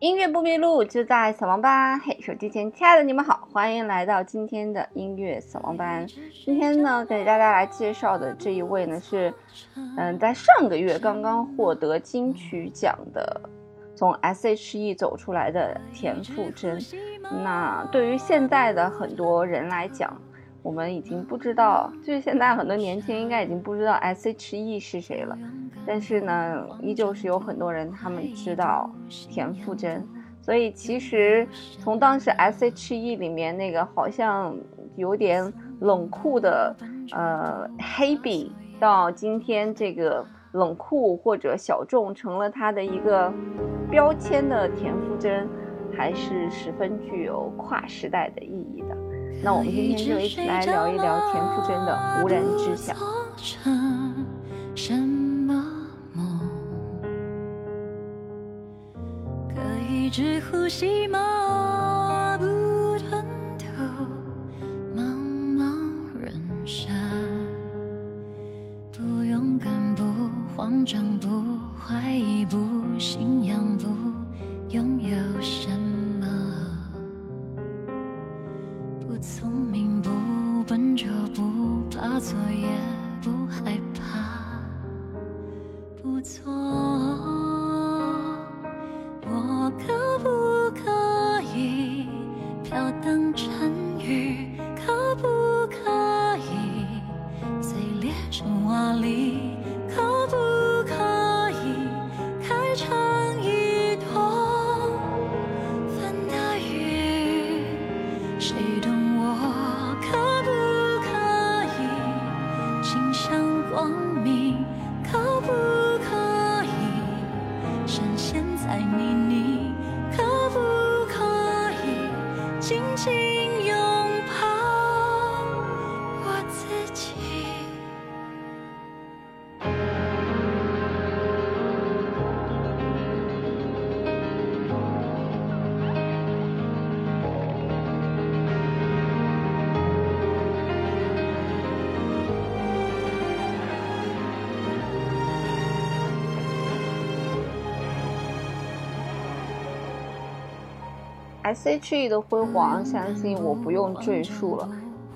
音乐不迷路，就在扫盲班。嘿，手机前亲爱的你们好，欢迎来到今天的音乐扫盲班。今天呢，给大家来介绍的这一位呢是，嗯，在上个月刚刚获得金曲奖的，从 S.H.E 走出来的田馥甄。那对于现在的很多人来讲，我们已经不知道，就是现在很多年轻人应该已经不知道 S.H.E 是谁了。但是呢，依旧是有很多人他们知道田馥甄，所以其实从当时 S.H.E 里面那个好像有点冷酷的呃黑笔，到今天这个冷酷或者小众成了他的一个标签的田馥甄，还是十分具有跨时代的意义的。那我们今天就一起来聊一聊田馥甄的《无人知晓》。一直呼吸，吗？loving you. S.H.E 的辉煌，相信我不用赘述了，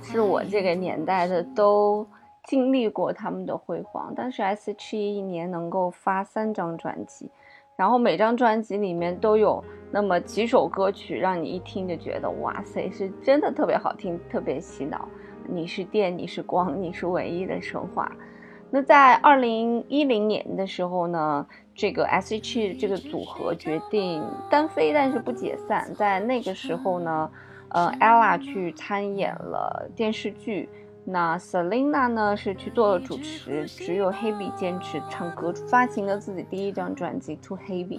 是我这个年代的都经历过他们的辉煌。但是 S.H.E 一年能够发三张专辑，然后每张专辑里面都有那么几首歌曲，让你一听就觉得哇塞，是真的特别好听，特别洗脑。你是电，你是光，你是唯一的神话。那在二零一零年的时候呢？这个 S.H.E 这个组合决定单飞，但是不解散。在那个时候呢，呃，Ella 去参演了电视剧，那 Selina 呢是去做了主持，只有 Hebe 坚持唱歌，发行了自己第一张专辑《To Hebe》。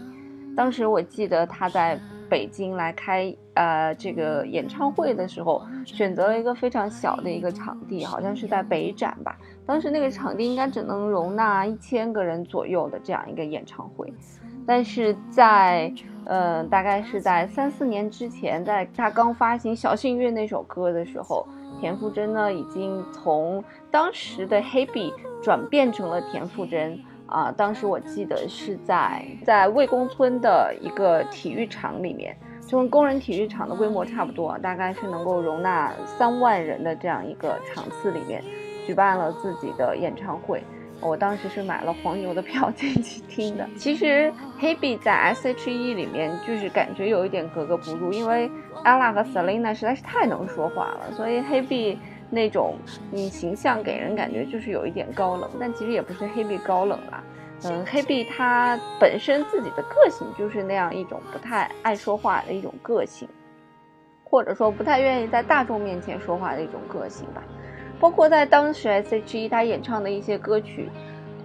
当时我记得他在北京来开呃这个演唱会的时候，选择了一个非常小的一个场地，好像是在北展吧。当时那个场地应该只能容纳一千个人左右的这样一个演唱会，但是在呃大概是在三四年之前，在他刚发行《小幸运》那首歌的时候，田馥甄呢已经从当时的 Hebe 转变成了田馥甄啊。当时我记得是在在魏公村的一个体育场里面，就跟工人体育场的规模差不多，大概是能够容纳三万人的这样一个场次里面。举办了自己的演唱会，我当时是买了黄牛的票进去听的。其实 Hebe 在 S.H.E 里面就是感觉有一点格格不入，因为 Ella 和 Selina 实在是太能说话了，所以 Hebe 那种嗯形象给人感觉就是有一点高冷。但其实也不是黑碧高冷啦，嗯，Hebe 她本身自己的个性就是那样一种不太爱说话的一种个性，或者说不太愿意在大众面前说话的一种个性吧。包括在当时 S.H.E 他演唱的一些歌曲，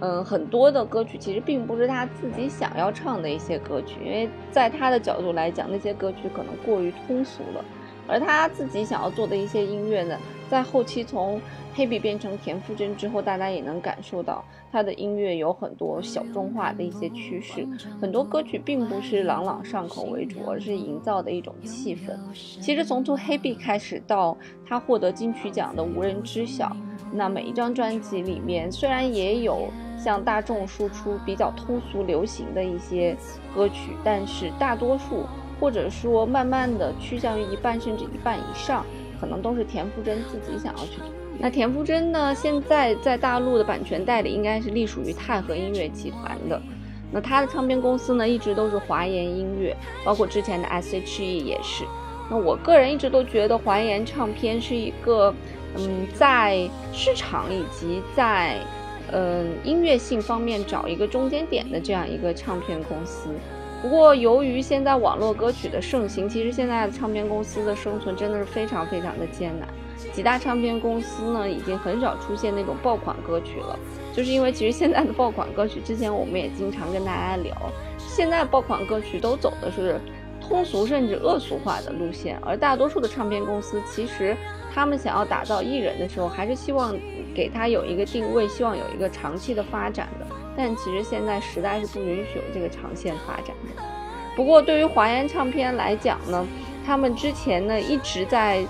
嗯，很多的歌曲其实并不是他自己想要唱的一些歌曲，因为在他的角度来讲，那些歌曲可能过于通俗了。而他自己想要做的一些音乐呢，在后期从黑笔变成田馥甄之后，大家也能感受到他的音乐有很多小众化的一些趋势，很多歌曲并不是朗朗上口为主，而是营造的一种气氛。其实从《To 黑笔》开始到他获得金曲奖的无人知晓，那每一张专辑里面虽然也有向大众输出比较通俗流行的一些歌曲，但是大多数或者说慢慢的趋向于一半甚至一半以上，可能都是田馥甄自己想要去做。那田馥甄呢，现在在大陆的版权代理应该是隶属于泰和音乐集团的。那他的唱片公司呢，一直都是华研音乐，包括之前的 S.H.E 也是。那我个人一直都觉得华研唱片是一个，嗯，在市场以及在，嗯，音乐性方面找一个中间点的这样一个唱片公司。不过由于现在网络歌曲的盛行，其实现在的唱片公司的生存真的是非常非常的艰难。几大唱片公司呢，已经很少出现那种爆款歌曲了。就是因为其实现在的爆款歌曲，之前我们也经常跟大家聊，现在爆款歌曲都走的是通俗甚至恶俗化的路线，而大多数的唱片公司其实他们想要打造艺人的时候，还是希望给他有一个定位，希望有一个长期的发展。但其实现在时代是不允许有这个长线发展的。不过对于华研唱片来讲呢，他们之前呢一直在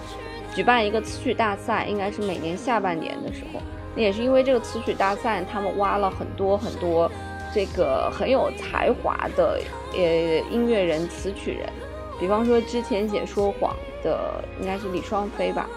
举办一个词曲大赛，应该是每年下半年的时候。那也是因为这个词曲大赛，他们挖了很多很多这个很有才华的呃音乐人、词曲人，比方说之前写《说谎》的应该是李双飞吧。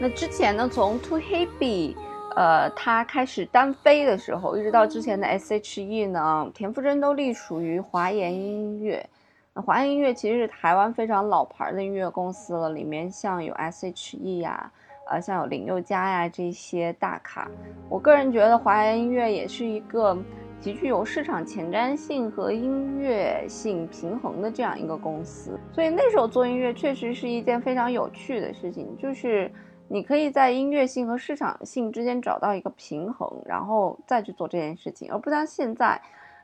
那之前呢，从 To Hebe，呃，他开始单飞的时候，一直到之前的 S.H.E 呢，田馥甄都隶属于华研音乐。那华研音乐其实是台湾非常老牌的音乐公司了，里面像有 S.H.E 呀。呃，像有林宥嘉呀这些大咖，我个人觉得华研音乐也是一个极具有市场前瞻性和音乐性平衡的这样一个公司。所以那时候做音乐确实是一件非常有趣的事情，就是你可以在音乐性和市场性之间找到一个平衡，然后再去做这件事情，而不像现在，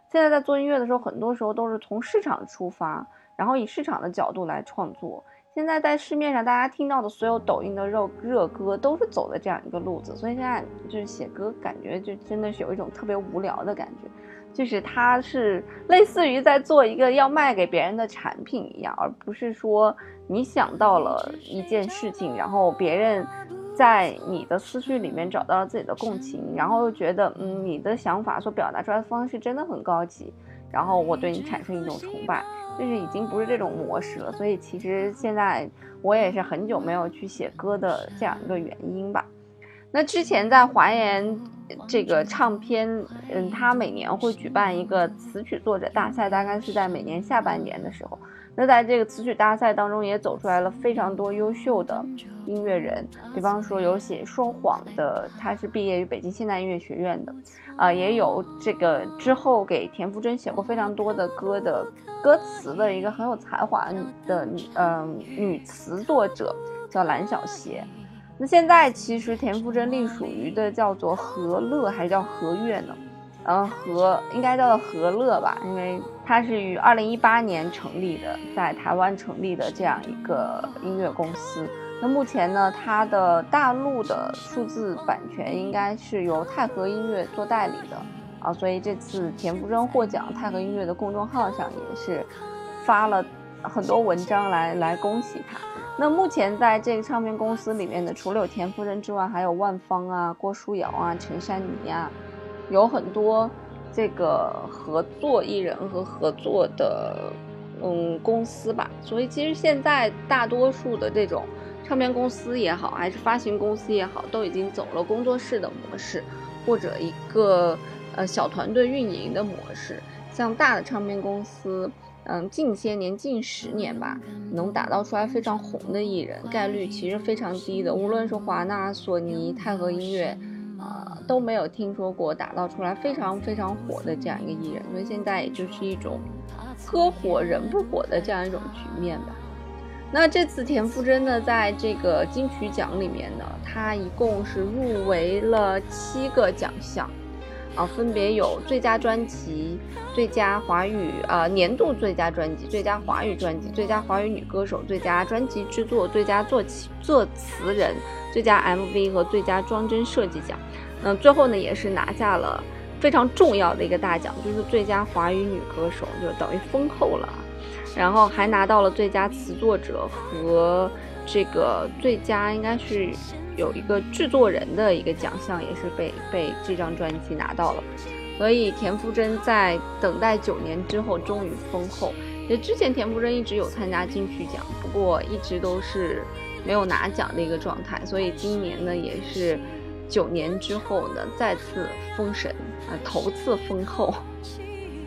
现在在做音乐的时候，很多时候都是从市场出发，然后以市场的角度来创作。现在在市面上，大家听到的所有抖音的热热歌都是走的这样一个路子，所以现在就是写歌，感觉就真的是有一种特别无聊的感觉，就是它是类似于在做一个要卖给别人的产品一样，而不是说你想到了一件事情，然后别人在你的思绪里面找到了自己的共情，然后又觉得嗯你的想法所表达出来的方式真的很高级，然后我对你产生一种崇拜。就是已经不是这种模式了，所以其实现在我也是很久没有去写歌的这样一个原因吧。那之前在华研这个唱片，嗯，他每年会举办一个词曲作者大赛，大概是在每年下半年的时候。那在这个词曲大赛当中，也走出来了非常多优秀的音乐人，比方说有写《说谎》的，他是毕业于北京现代音乐学院的，啊，也有这个之后给田馥甄写过非常多的歌的歌词的一个很有才华的嗯女词作者，叫蓝小邪。那现在其实田馥甄隶属于的叫做和乐还是叫和乐呢？嗯，和应该叫做和乐吧，因为它是于二零一八年成立的，在台湾成立的这样一个音乐公司。那目前呢，它的大陆的数字版权应该是由泰和音乐做代理的啊，所以这次田馥甄获奖，泰和音乐的公众号上也是发了很多文章来来恭喜他。那目前在这个唱片公司里面的，除了有田馥甄之外，还有万芳啊、郭书瑶啊、陈珊妮啊。有很多这个合作艺人和合作的嗯公司吧，所以其实现在大多数的这种唱片公司也好，还是发行公司也好，都已经走了工作室的模式，或者一个呃小团队运营的模式。像大的唱片公司，嗯，近些年近十年吧，能打造出来非常红的艺人，概率其实非常低的。无论是华纳、索尼、泰和音乐。啊，都没有听说过打造出来非常非常火的这样一个艺人，所以现在也就是一种歌火人不火的这样一种局面吧。那这次田馥甄呢，在这个金曲奖里面呢，她一共是入围了七个奖项，啊，分别有最佳专辑、最佳华语呃年度最佳专辑、最佳华语专辑、最佳华语女歌手、最佳专辑制作、最佳作曲作词人。最佳 MV 和最佳装帧设计奖，那最后呢也是拿下了非常重要的一个大奖，就是最佳华语女歌手，就等于封后了。然后还拿到了最佳词作者和这个最佳应该是有一个制作人的一个奖项，也是被被这张专辑拿到了。所以田馥甄在等待九年之后终于封后。其实之前田馥甄一直有参加金曲奖，不过一直都是没有拿奖的一个状态。所以今年呢，也是九年之后呢再次封神啊，头次封后。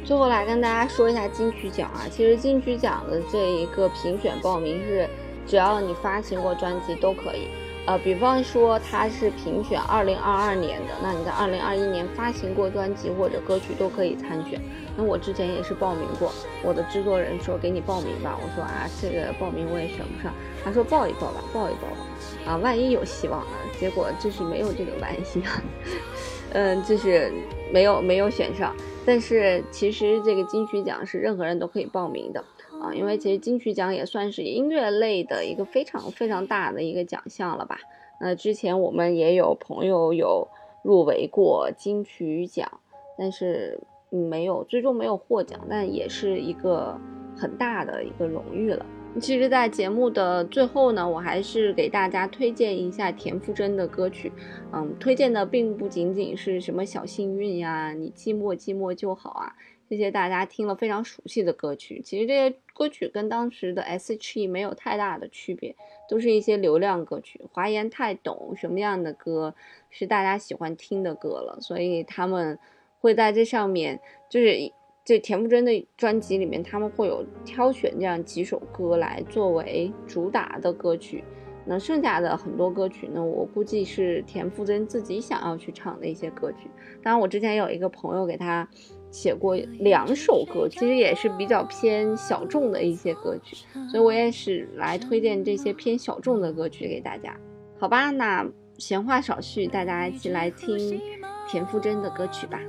最后来跟大家说一下金曲奖啊，其实金曲奖的这一个评选报名是。只要你发行过专辑都可以，呃，比方说它是评选二零二二年的，那你在二零二一年发行过专辑或者歌曲都可以参选。那我之前也是报名过，我的制作人说给你报名吧，我说啊这个报名我也选不上，他说报一报吧，报一报吧，啊万一有希望呢？结果就是没有这个万一啊，嗯，就是没有没有选上。但是其实这个金曲奖是任何人都可以报名的。啊，因为其实金曲奖也算是音乐类的一个非常非常大的一个奖项了吧？那之前我们也有朋友有入围过金曲奖，但是没有最终没有获奖，但也是一个很大的一个荣誉了。其实，在节目的最后呢，我还是给大家推荐一下田馥甄的歌曲。嗯，推荐的并不仅仅是什么小幸运呀，你寂寞寂寞就好啊。这些大家听了非常熟悉的歌曲，其实这些歌曲跟当时的 S.H.E 没有太大的区别，都是一些流量歌曲。华研太懂什么样的歌是大家喜欢听的歌了，所以他们会在这上面，就是这田馥甄的专辑里面，他们会有挑选这样几首歌来作为主打的歌曲。那剩下的很多歌曲呢，我估计是田馥甄自己想要去唱的一些歌曲。当然，我之前有一个朋友给他。写过两首歌，其实也是比较偏小众的一些歌曲，所以我也是来推荐这些偏小众的歌曲给大家，好吧？那闲话少叙，大家一起来听田馥甄的歌曲吧。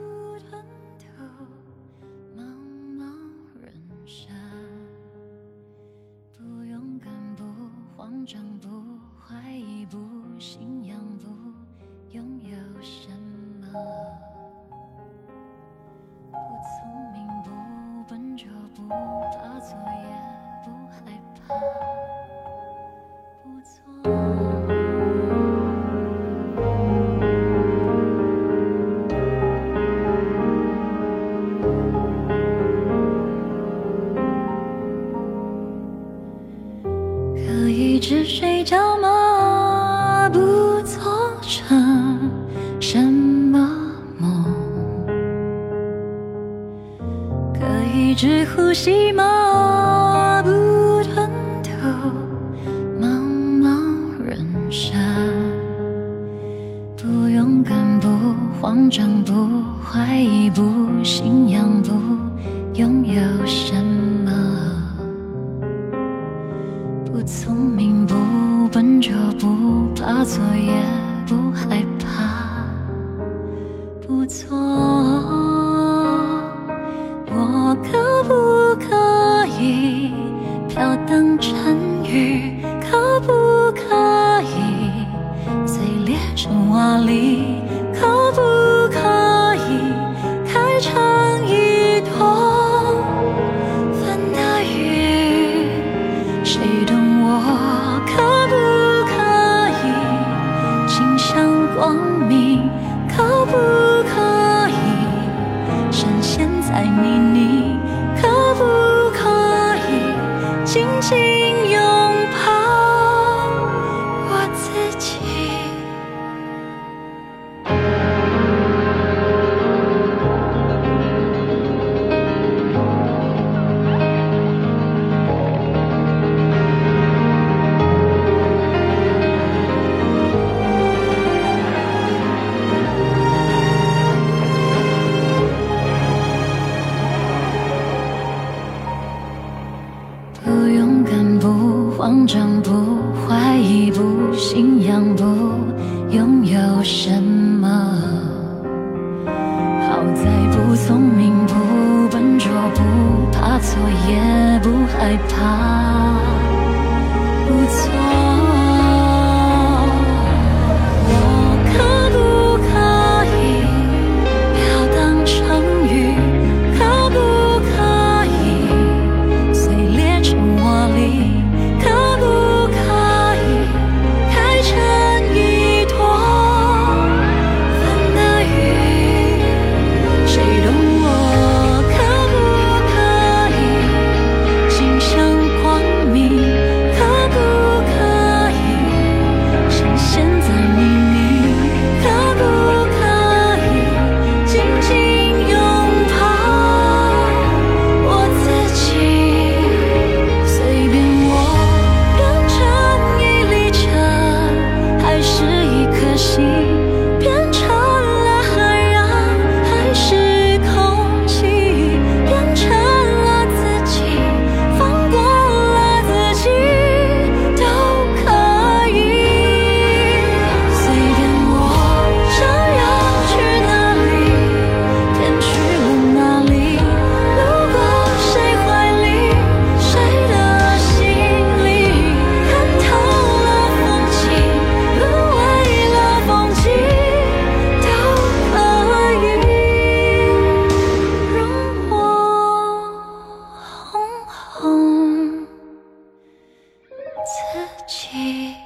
害怕，记